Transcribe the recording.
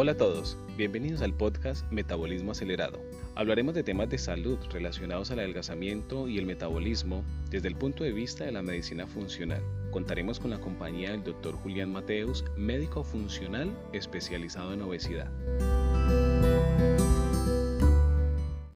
Hola a todos, bienvenidos al podcast Metabolismo Acelerado. Hablaremos de temas de salud relacionados al adelgazamiento y el metabolismo desde el punto de vista de la medicina funcional. Contaremos con la compañía del Dr. Julián Mateus, médico funcional especializado en obesidad.